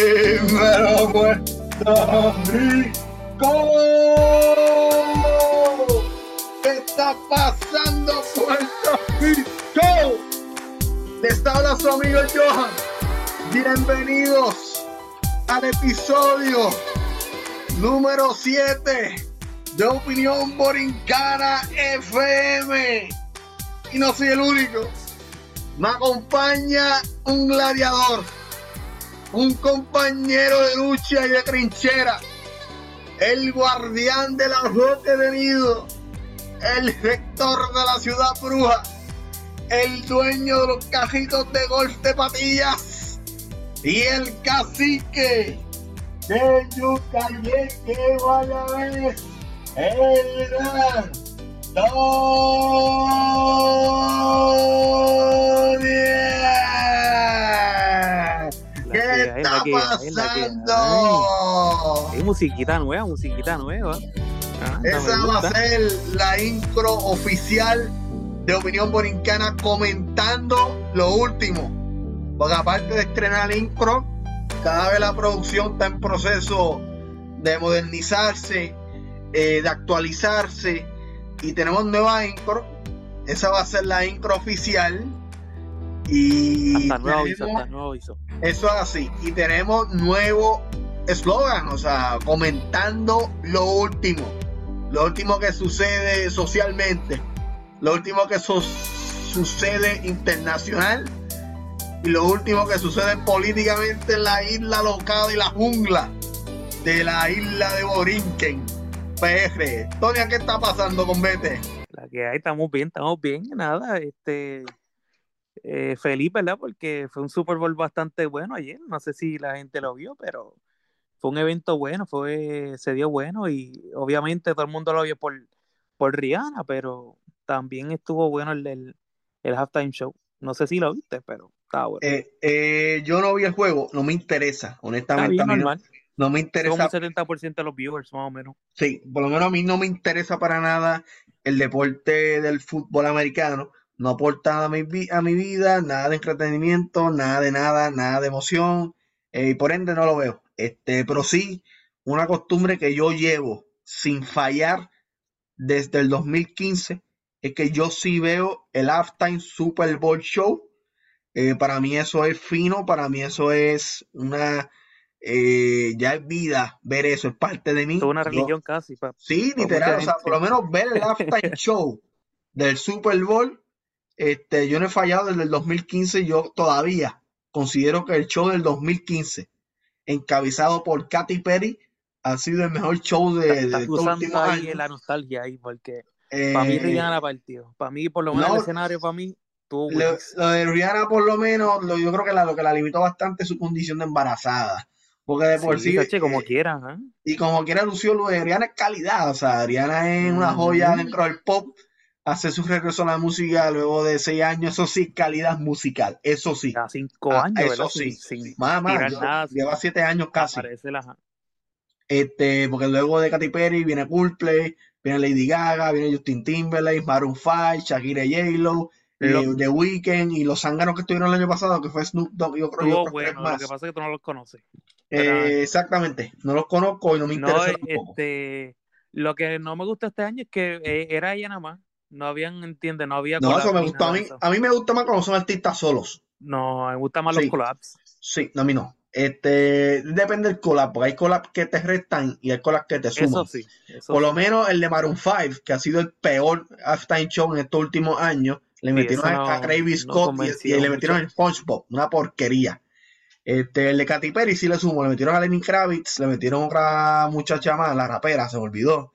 Dímelo, Puerto Rico. Bienvenidos al episodio número 7 de Opinión Borincana FM. Y no soy el único. Me acompaña un gladiador un compañero de lucha y de trinchera, el guardián de la roca de nido, el rector de la ciudad bruja, el dueño de los cajitos de golf de patillas y el cacique de Yucayé que vaya a ver el gran pasando? Hay musiquita nueva, musiquita nueva. Ah, Esa va a ser la intro oficial de Opinión Borincana comentando lo último. Porque aparte de estrenar intro, cada vez la producción está en proceso de modernizarse, eh, de actualizarse y tenemos nueva intro. Esa va a ser la intro oficial. Y hasta nuevo hasta nuevo aviso. Eso es así. Y tenemos nuevo eslogan, o sea, comentando lo último. Lo último que sucede socialmente. Lo último que sucede internacional. Y lo último que sucede políticamente en la isla local y la jungla de la isla de Borinquen. PR. Tonia, ¿qué está pasando con Vete? La que hay, estamos bien, estamos bien. Nada, este eh, feliz, ¿verdad? Porque fue un Super Bowl bastante bueno ayer. No sé si la gente lo vio, pero fue un evento bueno, fue, se dio bueno y obviamente todo el mundo lo vio por, por Rihanna, pero también estuvo bueno el, el, el halftime show. No sé si lo viste, pero bueno. Eh, eh, yo no vi el juego, no me interesa, honestamente. No, me interesa. Como un 70% de los viewers, más o menos. Sí, por lo menos a mí no me interesa para nada el deporte del fútbol americano no aporta a mi, a mi vida nada de entretenimiento, nada de nada, nada de emoción, eh, y por ende no lo veo. Este, pero sí, una costumbre que yo llevo sin fallar desde el 2015 es que yo sí veo el halftime Super Bowl Show. Eh, para mí eso es fino, para mí eso es una eh, ya es vida ver eso, es parte de mí. Es una religión casi. sí, literal, o sea, por lo menos ver el halftime show del Super Bowl este, yo no he fallado desde el 2015. Yo todavía considero que el show del 2015, encabezado por Katy Perry, ha sido el mejor show de, de ahí la nostalgia ahí, porque para mí eh, Rihanna partió. Para mí, por lo menos, el escenario para mí Lo, lo, de Rihanna, por lo menos, lo, yo creo que la, lo que la limitó bastante es su condición de embarazada. Porque de por sí. como quiera. ¿eh? Y como quiera, Lucio, lo de Rihanna es calidad. O sea, Rihanna es una joya dentro del pop hace su regreso a la música luego de seis años, eso sí, calidad musical, eso sí. Cinco ah, años, eso sí. más, más, lleva siete años casi. Este, porque luego de Katy Perry viene Coldplay, viene Lady Gaga, viene Justin Timberlake, Maroon 5, Shakira J-Lo, eh, The Weeknd y los zánganos que estuvieron el año pasado, que fue Snoop Dogg y otro, bueno, Lo que pasa es que tú no los conoces. Eh, exactamente, no los conozco y no me interesa Este, lo que no me gusta este año es que eh, era ella nada más no habían, entiende, no había. No, eso me gustó a mí. A mí me gusta más cuando son artistas solos. No, me gusta más los collabs. Sí, a mí no. Este, depende del collab, porque hay collabs que te restan y hay collabs que te suman. Eso sí. Por lo menos el de Maroon 5, que ha sido el peor halftime show en estos últimos años, le metieron a Travis Scott y, le metieron el SpongeBob, una porquería. Este, el de Katy Perry sí le sumo, le metieron a Lenny Kravitz, le metieron a otra muchacha más, la rapera, se me olvidó.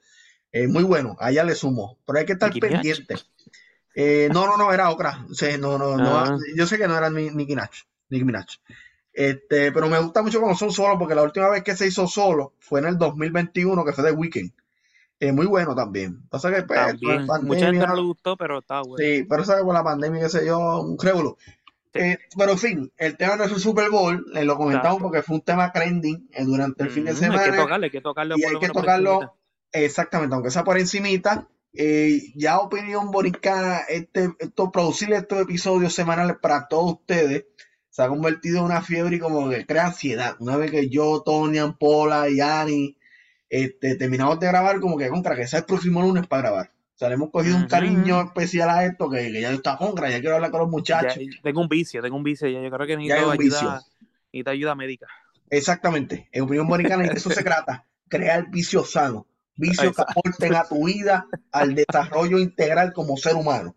Eh, muy bueno, allá le sumo, pero hay que estar pendiente. Eh, no, no, no, era otra. no, no, no, ah. yo sé que no era Nicki Minaj, Nicki Minaj. Este, pero me gusta mucho cuando son solos, porque la última vez que se hizo solo fue en el 2021, que fue de Weekend. Eh, muy bueno también. Pasa que, pues, También. Mucha gente no le gustó, pero estaba bueno. Sí, pero sabes, con la pandemia, qué sé yo, un. Sí. Eh, pero en fin, el tema no es el Super Bowl, eh, lo comentamos porque fue un tema trending eh, durante el fin de Ujú, Hay que semana. tocarlo, hay que tocarlo y hay que tocarlo exactamente, aunque sea por encimita. eh, ya Opinión Boricana, este, esto, producir estos episodios semanales para todos ustedes, se ha convertido en una fiebre y como que crea ansiedad. Una vez que yo, Tony, Ampola y Ani este, terminamos de grabar, como que contra que sea el próximo lunes para grabar. O sea, le hemos cogido un Ujú. cariño especial a esto, que, que ya está contra, ya quiero hablar con los Ya, muchachos. tengo un vicio, tengo un vicio. Ya, yo creo que Ya necesito un vicio. ayuda, necesito ayuda médica. Exactamente, en Opinión Boricana, y de eso se trata, crear vicios sanos, vicios que aporten a tu vida, al desarrollo integral como ser humano.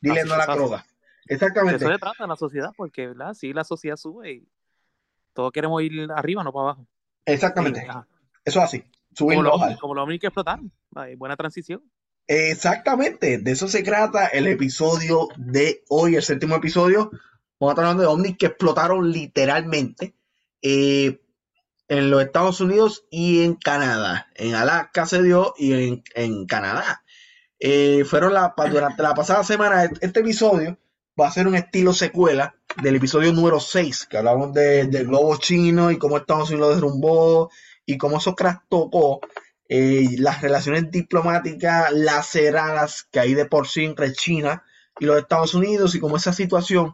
Dile Así no a la droga. Exactamente, eso se trata la sociedad, porque ¿verdad? si la sociedad sube y todos queremos ir arriba, no para abajo. Exactamente. Eso es así, como bajar. como que explotaron. Ay, buena transición. Exactamente, de eso se trata el episodio de hoy, el séptimo episodio. Vamos a estar hablando de ovnis que explotaron literalmente eh, en los Estados Unidos y en Canadá. En Alaska se dio y en, en Canadá. Eh, fueron la, durante la pasada semana, este este episodio va a ser un estilo secuela del episodio número 6, que hablamos de- del globo chino y cómo Estados Unidos lo derrumbó y cómo eso trastocó eh, las relaciones diplomáticas laceradas que hay de por sí entre China y los Estados Unidos y cómo esa situación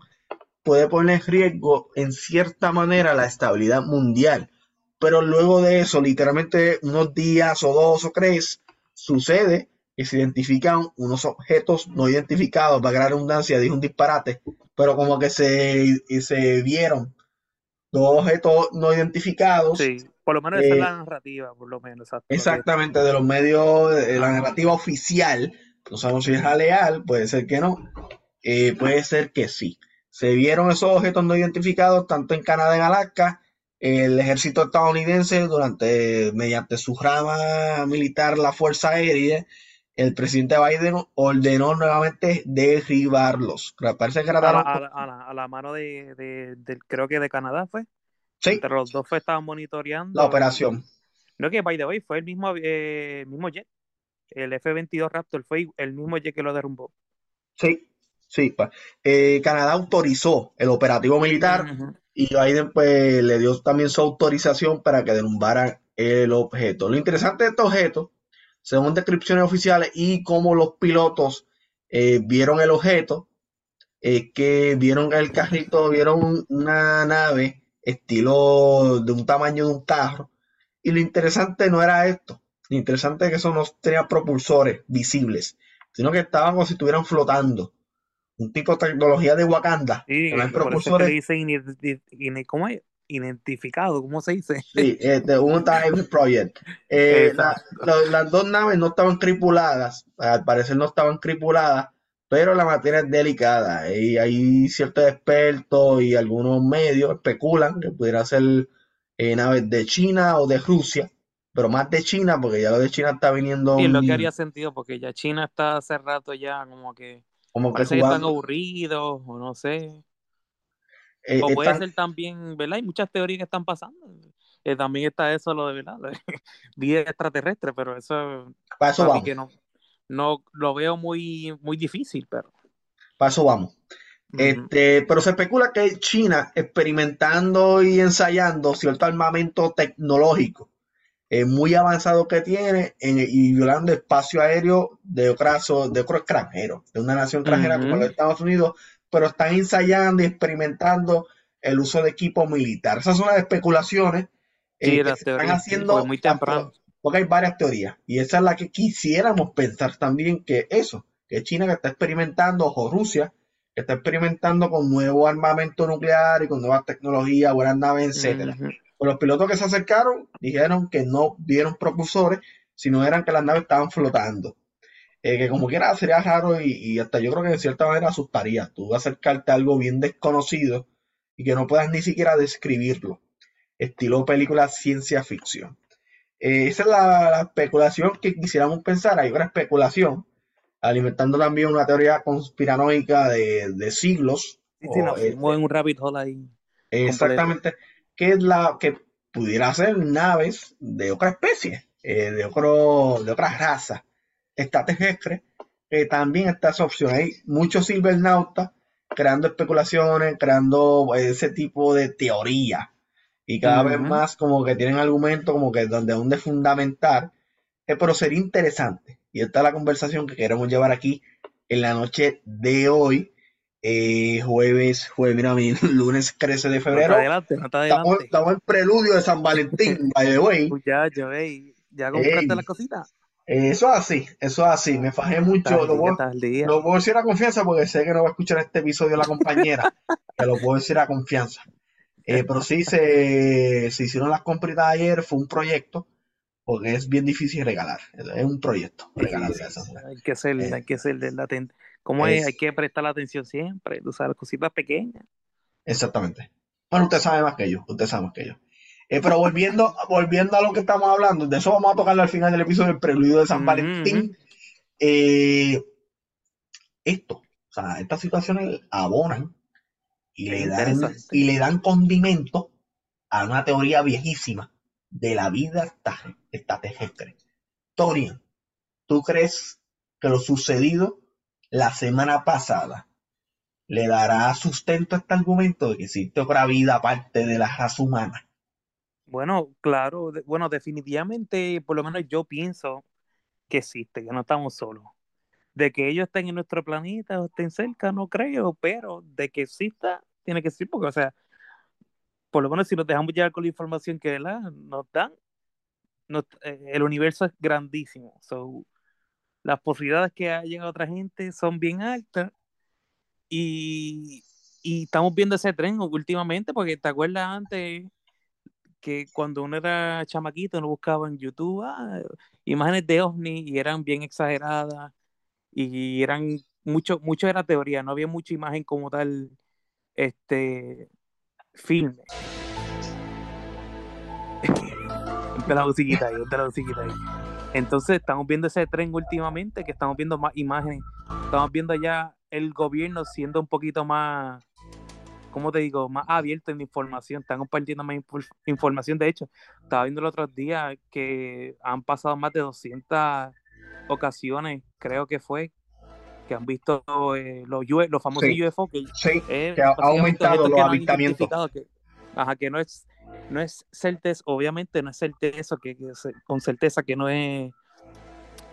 puede poner en riesgo en cierta manera la estabilidad mundial. Pero luego de eso, literalmente unos días o dos o tres, sucede que se identifican unos objetos no identificados, para la redundancia, dije un disparate, pero como que se, se vieron dos objetos no identificados. Sí, por lo menos esa es Eh, la narrativa, por lo menos. Exactamente, de los medios, de la narrativa oficial, no sabemos si es leal, puede ser que no, eh, puede ser que sí. Se vieron esos objetos no identificados tanto en Canadá y en Alaska. El ejército estadounidense, durante, mediante su rama militar, la Fuerza Aérea, el presidente Biden ordenó nuevamente derribarlos. Parece que a, la, a, la, a la- la mano de, creo que de Canadá fue. Sí, Entre los dos fue, estaban la monitoreando. y- operación. No que, by the way, fue el mismo, eh, mismo jet. El F-22 Raptor fue el mismo jet que lo derrumbó. Sí, sí. eh, Canadá autorizó el operativo militar. Y Biden pues le dio también su autorización para que derrumbaran el objeto. Lo interesante de este objeto, según descripciones oficiales y como los pilotos eh, vieron el objeto, es que vieron el carrito, vieron una nave estilo de un tamaño de un carro. Y lo interesante no era esto. Lo interesante es que eso no tenía propulsores visibles, sino que estaban como si estuvieran flotando. Un tipo de tecnología de Wakanda. Sí, que propulsores. dice ¿cómo es? Identificado, ¿cómo se dice? Sí, este, un Time Project. Eh, la- las dos naves no estaban tripuladas, al parecer no estaban tripuladas, pero la materia es delicada. Y hay ciertos expertos y algunos medios especulan que pudiera ser eh, naves de China o de Rusia, pero más de China, porque ya lo de China está viniendo Y es lo que haría sentido, porque ya China está hace rato ya como que como que que están aburridos, o no sé. eh, O puede están- ser también, ¿verdad? Hay muchas teorías que están pasando. Eh, también está eso, lo de, ¿verdad? Vida extraterrestre, pero eso para eso para vamos, que no, no lo veo muy, muy difícil, pero. para eso vamos. Este, pero se especula que China, experimentando y ensayando cierto armamento tecnológico eh, muy avanzado que tiene en- y violando espacio aéreo de otras de otro extranjero, de una nación extranjera como los Estados Unidos, pero están ensayando y experimentando el uso de equipo militar. Esas son las especulaciones eh, Sí, que las se están haciendo muy tanto- temprano. Porque hay varias teorías y esa es la que quisiéramos pensar también que eso, que China que está experimentando o Rusia que está experimentando con nuevo armamento nuclear y con nuevas tecnologías, buenas naves, etcétera. Pues los pilotos que se acercaron dijeron que no vieron propulsores, sino eran que las naves estaban flotando. Eh, que como quiera sería raro y, y hasta yo creo que de cierta manera asustaría. Tú acercarte a algo bien desconocido y que no puedas ni siquiera describirlo. Estilo película ciencia ficción. Eh, esa es la, la especulación que quisiéramos pensar. Hay otra especulación, alimentando también una teoría conspiranoica de, de siglos. Sí, eh, en un rabbit hole ahí. Exactamente, que es la que pudiera ser naves de otra especie, eh, de, otro, de otra raza extraterrestre, que también está esa opción. Hay muchos cibernautas creando especulaciones, creando ese tipo de teoría. Y cada vez más como que tienen argumentos como que donde de fundamentar. Eh, pero sería interesante. Y esta es la conversación que queremos llevar aquí en la noche de hoy. Eh, jueves, jueves, mira, mi lunes 13 de febrero. adelante, no adelante. Estamos, en preludio de San Valentín, by the way. Ya, ya, ¿Ya compraste las cositas? Eso es así, eso es así. Me fajé mucho. Lo puedo, decir a confianza porque sé que no va a escuchar este episodio la compañera. que lo puedo decir a confianza. Eh, pero sí, se, se hicieron las compritas ayer. Fue un proyecto porque es bien difícil regalar. Es un proyecto regalarle a esa Hay que ser, eh, hay que ser latente. ¿Cómo es? Hay que prestar la atención siempre, usar cositas pequeñas. Exactamente. Bueno, usted sabe más que yo, usted sabe más que yo. Eh, pero volviendo, volviendo a lo que estamos hablando, de eso vamos a tocarlo al final del episodio del preludio de San Valentín. Eh, esto, o sea, estas situaciones abonan y le dan, y le dan condimento a una teoría viejísima de la vida extraterrestre. Torian, ¿tú crees que lo sucedido la semana pasada le dará sustento a este argumento de que existe otra vida aparte de la raza humana? Bueno, claro, bueno, definitivamente, por lo menos yo pienso que existe, que no estamos solos. De que ellos estén en nuestro planeta o estén cerca, no creo, pero de que exista, tiene que ser, porque, o sea, por lo menos si nos dejamos llevar con la información que nos dan, eh, el universo es grandísimo. So, las posibilidades que haya otra gente son bien altas. Y, y estamos viendo ese tren últimamente, porque te acuerdas antes que cuando uno era chamaquito, uno buscaba en YouTube ah, imágenes de ovni y eran bien exageradas y eran mucho, mucho era teoría, no había mucha imagen como tal, este, filme. la musiquita ahí, la musiquita ahí. Entonces estamos viendo ese tren últimamente, que estamos viendo más imágenes, estamos viendo ya el gobierno siendo un poquito más como te digo, más abierto en información, están compartiendo más información. De hecho, estaba viendo el otro día que han pasado más de 200 ocasiones, creo que fue, que han visto eh, los, los famosos UFO, que, ha aumentado los avistamientos. Que, ajá, que no es, no es certeza, obviamente no es certeza, que, con certeza que no es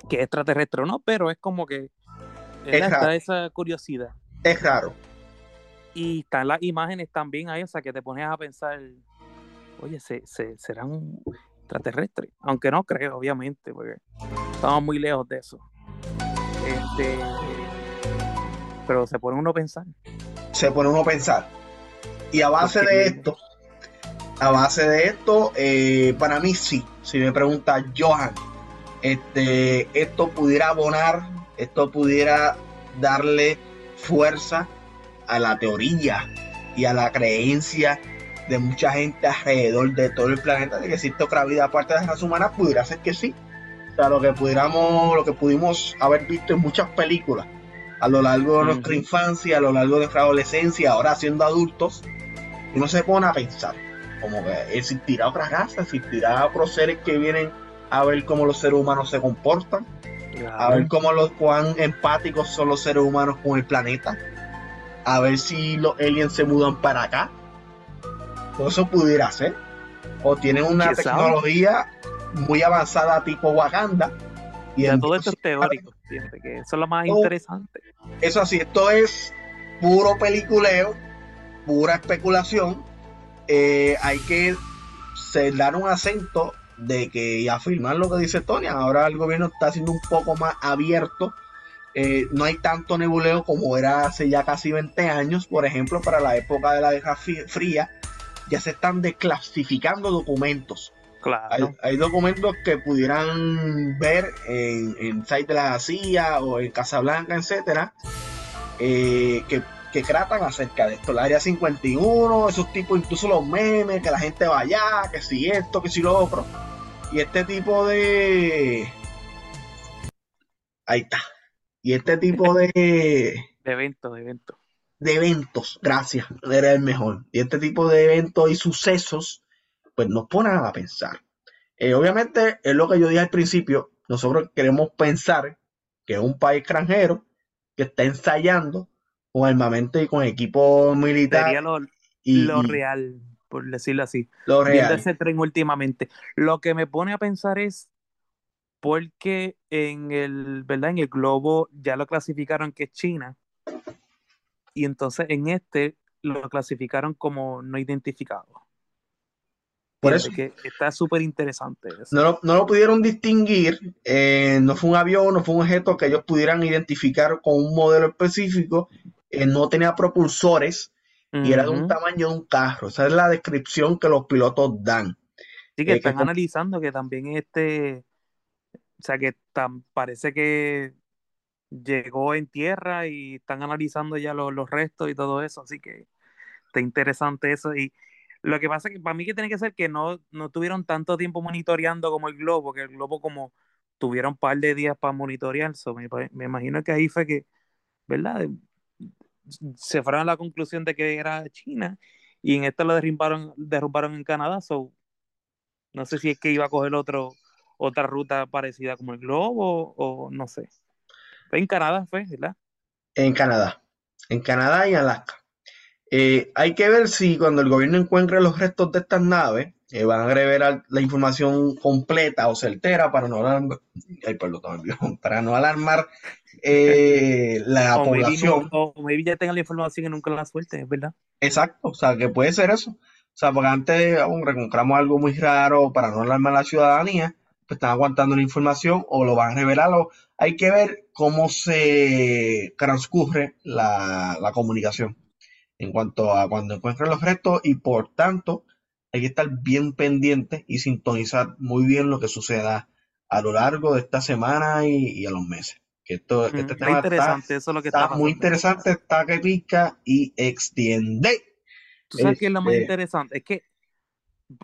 que es extraterrestre o no, pero es como que está esa curiosidad. Es raro y están las imágenes también ahí, o sea, que te pones a pensar, oye, ¿se, se, serán extraterrestres? Aunque no creo, obviamente, porque estamos muy lejos de eso. Este, pero se pone uno a pensar. Se pone uno a pensar. Y a base de esto, a base de esto, eh, para mí sí. Si me pregunta Johan, este, esto pudiera abonar, esto pudiera darle fuerza a la teoría y a la creencia de mucha gente alrededor de todo el planeta de que existe otra vida aparte de la raza humana, pudiera ser que sí. Lo que pudiéramos, lo que pudimos haber visto en muchas películas a lo largo de nuestra infancia, a lo largo de nuestra adolescencia, ahora siendo adultos, uno se pone a pensar, como que existirá otra raza, existirá otros seres que vienen a ver cómo los seres humanos se comportan, a ver cómo los cuán empáticos son los seres humanos con el planeta, a ver si los aliens se mudan para acá. Todo eso pudiera ser. O tienen una tecnología muy avanzada tipo Wakanda. Y todo esto es teórico, que eso es lo más interesante. Eso sí, esto es puro peliculeo, pura especulación. Eh, hay que dar un acento de que y afirmar lo que dice Tony. Ahora el gobierno está siendo un poco más abierto eh, no hay tanto nebuleo como era hace ya casi 20 años, por ejemplo, para la época de la Guerra Fría, ya se están desclasificando documentos. Claro. Hay, documentos que pudieran ver en, en site de la CIA o en Casablanca, etcétera, eh, que, que, tratan acerca de esto. La área 51, esos tipos, incluso los memes, que la gente vaya, que si esto, que si lo otro. Y este tipo de. Ahí está. Y este tipo de... De eventos, de eventos. De eventos, gracias, era el mejor. Y este tipo de eventos y sucesos, pues nos ponen a pensar. Eh, obviamente, es lo que yo dije al principio, nosotros queremos pensar que es un país extranjero que está ensayando con armamento y con equipo militar. Sería lo, y, lo real, por decirlo así. lo Viendo real. ese tren últimamente. Lo que me pone a pensar es porque en el, ¿verdad? En el globo ya lo clasificaron que es China. Y entonces en este lo clasificaron como no identificado. Por eso que está súper interesante no lo, no lo pudieron distinguir, eh, no fue un avión, no fue un objeto que ellos pudieran identificar con un modelo específico, eh, no tenía propulsores y era de un tamaño de un carro. Esa es la descripción que los pilotos dan. Sí, que Eh, están analizando que también este, o sea, que tan, parece que llegó en tierra y están analizando ya los, los restos y todo eso, así que está interesante eso. Y lo que pasa es que para mí que tiene que ser que no, no tuvieron tanto tiempo monitoreando como el globo, que el globo como tuvieron un par de días para monitorear, so, me, imagino que ahí fue que, ¿verdad? Se fueron a la conclusión de que era China y en esto lo derrumbaron, derrumbaron en Canadá, so no sé si es que iba a coger otro, otra ruta parecida como el globo o no sé. En Canadá, fue, ¿verdad? en Canadá, en Canadá y Alaska. Eh, hay que ver si cuando el gobierno encuentre los restos de estas naves, eh, van a revelar la información completa o certera para no alarmar, ay, perdón, para no alarmar eh, la O maybe, no- población. o maybe ya tengan la información y nunca la suelten, ¿verdad? Exacto, o sea, que puede ser eso. O sea, porque antes, hombre, encontramos algo muy raro para no alarmar a la ciudadanía, pues están aguantando la información o lo van a revelar. o- hay que ver cómo se transcurre la, la comunicación en cuanto a cuando encuentren los restos y por tanto hay que estar bien pendiente y sintonizar muy bien lo que suceda a lo largo de esta semana y, y a los meses. Que esto, Mm, este está tema está, interesante, eso es lo que está está pasando. muy interesante, está que pica y extiende. Tú sabes que es lo más Este- interesante, es que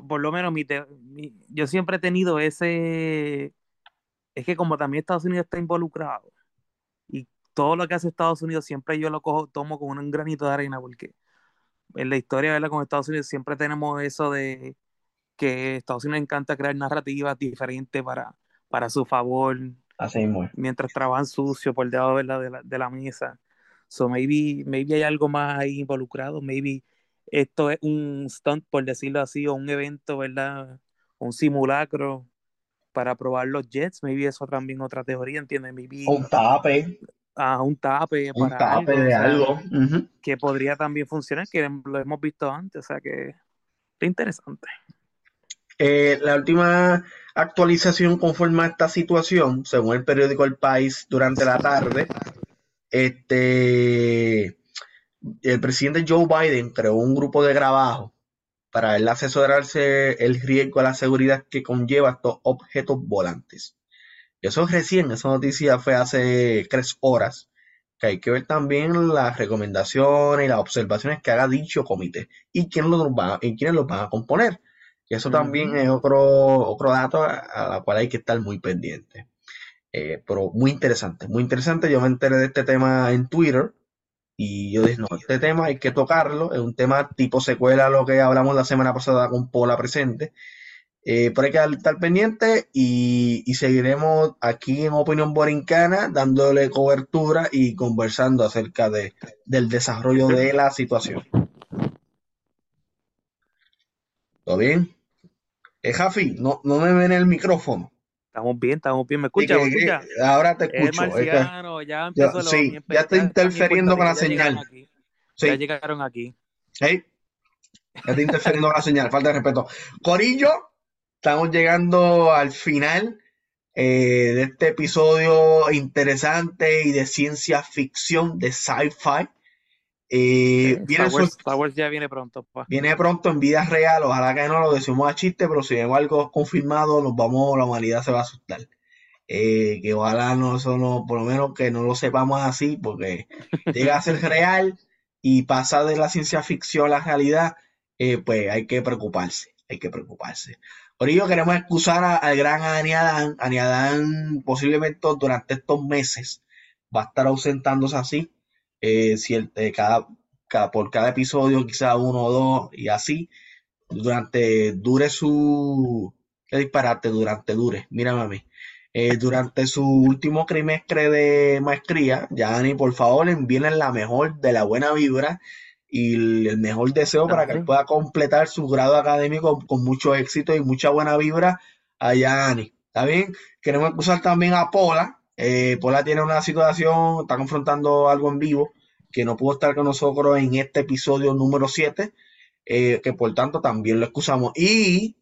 por lo menos mi, te- mi- yo siempre he tenido ese, es que como también Estados Unidos está involucrado todo lo que hace Estados Unidos siempre yo lo cojo, tomo con un granito de arena porque en la historia ¿verdad? con Estados Unidos siempre tenemos eso de que Estados Unidos encanta crear narrativas diferentes para, para su favor, Así mismo mientras trabajan sucio por debajo ¿verdad? de la, de la mesa. So maybe, maybe hay algo más ahí involucrado, maybe esto es un stunt, por decirlo así, o un evento, ¿verdad? Un simulacro para probar los jets, maybe eso también otra teoría, ¿entiendes? Maybe Un tape, ah, un tape un para tape algo, de algo. Que podría también funcionar, que lo hemos visto antes, o sea que está interesante. Eh, la última actualización conforme a esta situación, según el periódico El País, durante la tarde, este, el presidente Joe Biden creó un grupo de trabajo para él asesorarse el riesgo a la seguridad que conlleva estos objetos volantes. Eso es recién, esa noticia fue hace tres horas, que hay que ver también las recomendaciones y las observaciones que haga dicho comité y quién los va, y quiénes los van a componer. Y eso también es otro, otro dato a, a la cual hay que estar muy pendiente. Eh, pero muy interesante, muy interesante. Yo me enteré de este tema en Twitter y yo dije, no, este tema hay que tocarlo. Es un tema tipo secuela a lo que hablamos la semana pasada con Pola presente. Eh, pero hay que estar pendiente y, y seguiremos aquí en Opinión Borincana dándole cobertura y conversando acerca de, del desarrollo de la situación. ¿Todo bien? Eh, Jafi, no, no me ven el micrófono. Estamos bien, estamos bien. ¿Me Y escucha? que- ¿Me escucha? que ahora te Es escucho. es que- marciano, ya ya- sí, ya está interfiriendo con la señal. Ya sí, llegaron aquí. sí, ya está interfiriendo con la señal, falta de respeto. Corillo, estamos llegando al final eh, de este episodio interesante y de ciencia ficción, de sci-fi. Eh, Star, Wars, Star Wars ya viene pronto. pa. viene pronto en vida real, ojalá que no lo decimos a chiste, pero si hay algo confirmado, nos vamos, la humanidad se va a asustar. Eh, que ojalá no, eso no, por lo menos que no lo sepamos así, porque llega a ser real y pasa de la ciencia ficción a la realidad, eh, pues hay que preocuparse, hay que preocuparse. Por ello queremos excusar al gran Aniadán, Aniadán posiblemente durante estos meses va a estar ausentándose así, eh, si el- eh, cada, cada- por cada episodio quizá uno o dos y así, durante dure su, qué disparate durante Dure, mírame a mí. Eh, durante su último trimestre de maestría, Dani, por favor, envíen la mejor de la buena vibra y el mejor deseo para que él pueda completar su grado académico con, mucho éxito y mucha buena vibra a Dani. ¿Está bien? Queremos acusar también a Pola. Eh, Pola tiene una situación, está confrontando algo en vivo que no pudo estar con nosotros en este episodio número 7, eh, que por tanto también lo excusamos. Y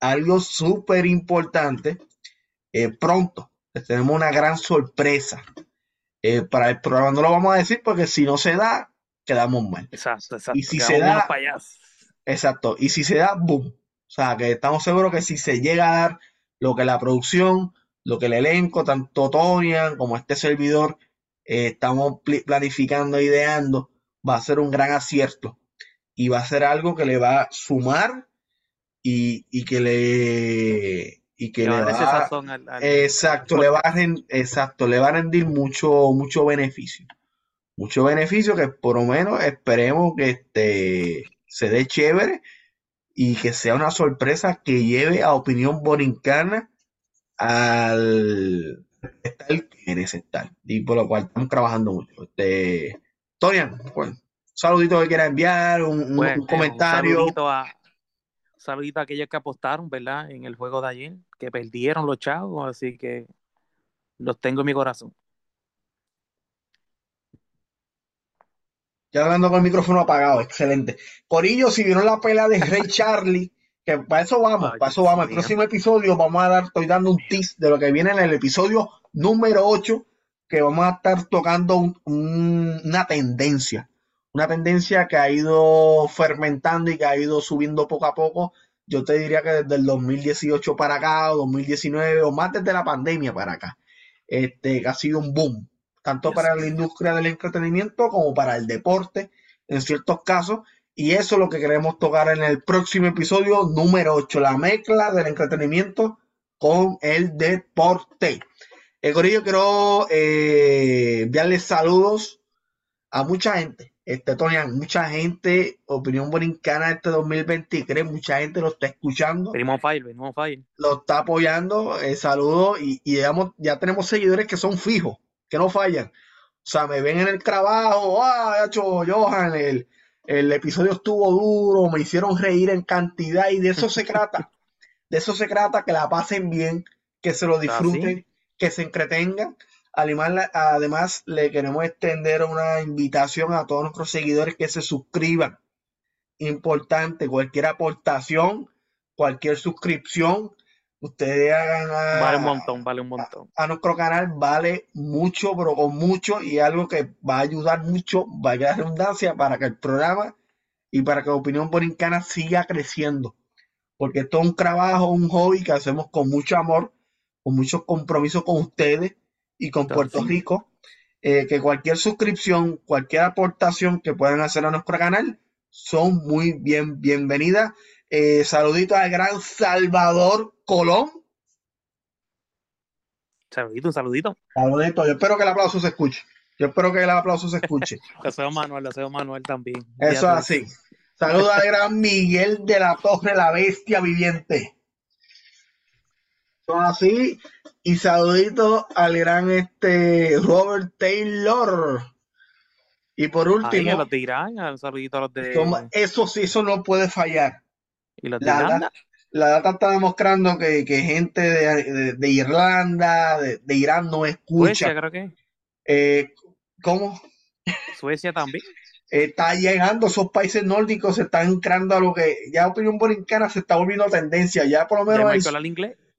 algo súper importante, eh, pronto tenemos una gran sorpresa eh, para el programa. No lo vamos a decir porque si no se da, quedamos mal. Exacto, exacto. Y si se da, exacto. Y si se da, boom. O sea, que estamos seguros que si se llega a dar lo que la producción, lo que el elenco, tanto Tonian como este servidor, eh, estamos planificando, ideando, va a ser un gran acierto y va a ser algo que le va a sumar y, que le y que le, va, exacto le va a exacto le va a rendir mucho mucho beneficio mucho beneficio que por lo menos esperemos que este se dé chévere y que sea una sorpresa que lleve a opinión borincana al estar que estar y por lo cual estamos trabajando mucho. Este, Torian, bueno, un saludito que quiera enviar, un, comentario. Un saludito, a, saludito a aquellos que apostaron, ¿verdad? En el juego de ayer, que perdieron los chavos, así que los tengo en mi corazón. Ya hablando con el micrófono apagado, excelente. Corillo, si vieron la pelea de Rey Charlie, que para eso vamos, para eso vamos. El próximo episodio vamos a dar, estoy dando un tease de lo que viene en el episodio número 8, que vamos a estar tocando una tendencia, una tendencia que ha ido fermentando y que ha ido subiendo poco a poco. Yo te diría que desde el 2018 para acá, o 2019, o más desde la pandemia para acá, este, ha sido un boom, tanto para la industria del entretenimiento como para el deporte, en ciertos casos y eso es lo que queremos tocar en el próximo episodio número 8, la mezcla del entretenimiento con el deporte. El Corillo quiero eh, enviarles saludos a mucha gente. Este, Tonian, mucha gente, Opinión Borincana este 2023, mucha gente lo está escuchando. Venimos fire, venimos fire. Lo está apoyando, eh, saludos, y, y ya tenemos seguidores que son fijos, que no fallan. O sea, me ven en el trabajo, ah, hecho Johan, el, el episodio estuvo duro, me hicieron reír en cantidad y de eso se trata. De eso se trata, que la pasen bien, que se lo ah, disfruten, que se entretengan. Además, además, le queremos extender una invitación a todos nuestros seguidores que se suscriban. Importante, cualquier aportación, cualquier suscripción ustedes hagan a, vale un montón, vale un montón. A, nuestro canal vale mucho, pero con mucho y algo que va a ayudar mucho, vaya redundancia, para que el programa y para que la opinión borincana siga creciendo. Porque esto es un trabajo, un hobby que hacemos con mucho amor, con mucho compromiso con ustedes y con Puerto Rico. Eh, que cualquier suscripción, cualquier aportación que puedan hacer a nuestro canal son muy bien bienvenidas. Eh, saludito al gran Salvador Colón. Saludito, un saludito. Saludito. Yo espero que el aplauso se escuche. Yo espero que el aplauso se escuche. Deseo Manuel, deseo Manuel también. Eso es así. Saluda al gran Miguel de la Torre, la bestia viviente. Son así. Y saludito al gran este Robert Taylor. Y por último. los de Irán, saludito a los de. Eso sí, eso no puede fallar. ¿Y los de Irlanda? la data está demostrando que, gente de, Irlanda, de, Irán no escucha. Suecia, creo que. Eh, ¿Cómo? Suecia también. Está llegando, esos países nórdicos se están entrando a lo que ya opinión borincana se está volviendo tendencia. Ya por lo menos.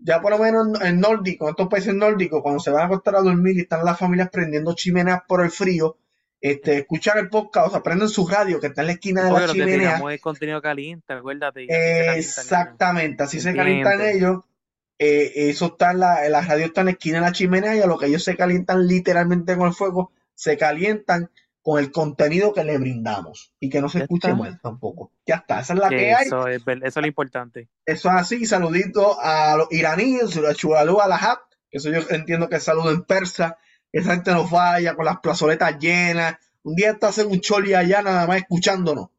Ya por lo menos en nórdico, en estos países nórdicos, cuando se van a acostar a dormir y están las familias prendiendo chimeneas por el frío, este, escuchan el podcast, o sea, prenden su radio que está en la esquina de la chimenea. es contenido caliente, acuérdate. Exactamente, así se calientan ellos. Eh, eso está en la, la, radio está en la esquina de la chimenea y a lo que ellos se calientan literalmente con el fuego, se calientan con el contenido que le brindamos y que no se escuche mal tampoco. Ya está, esa es la que, hay. eso Es, eso es lo importante. Eso es así, saludito a los iraníes, a Chulalú, a la Hat, eso yo entiendo que es saludo en persa esa gente nos vaya con las plazoletas llenas. Un día está haciendo un choli allá nada más escuchándonos.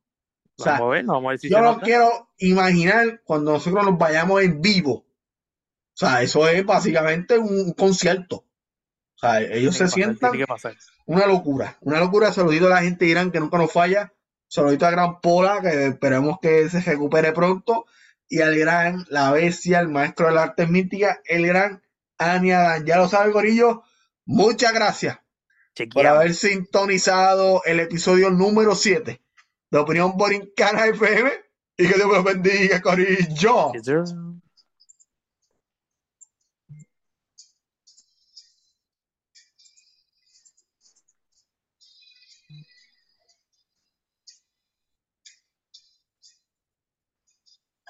O sea, yo no quiero imaginar cuando nosotros nos vayamos en vivo sea, eso es básicamente un concierto. O sea, ellos se sientan una locura, una locura. Saludito a la gente de Irán que nunca nos falla. Saludito a Gran Pola, que esperemos que se recupere pronto. Y al gran, la bestia, el maestro de la arte mística, el gran Aniadan. Ya lo sabe, Gorillo. Muchas gracias por haber sintonizado el episodio número 7 de Opinión Borincana FM. Y que Dios me bendiga, Corillo.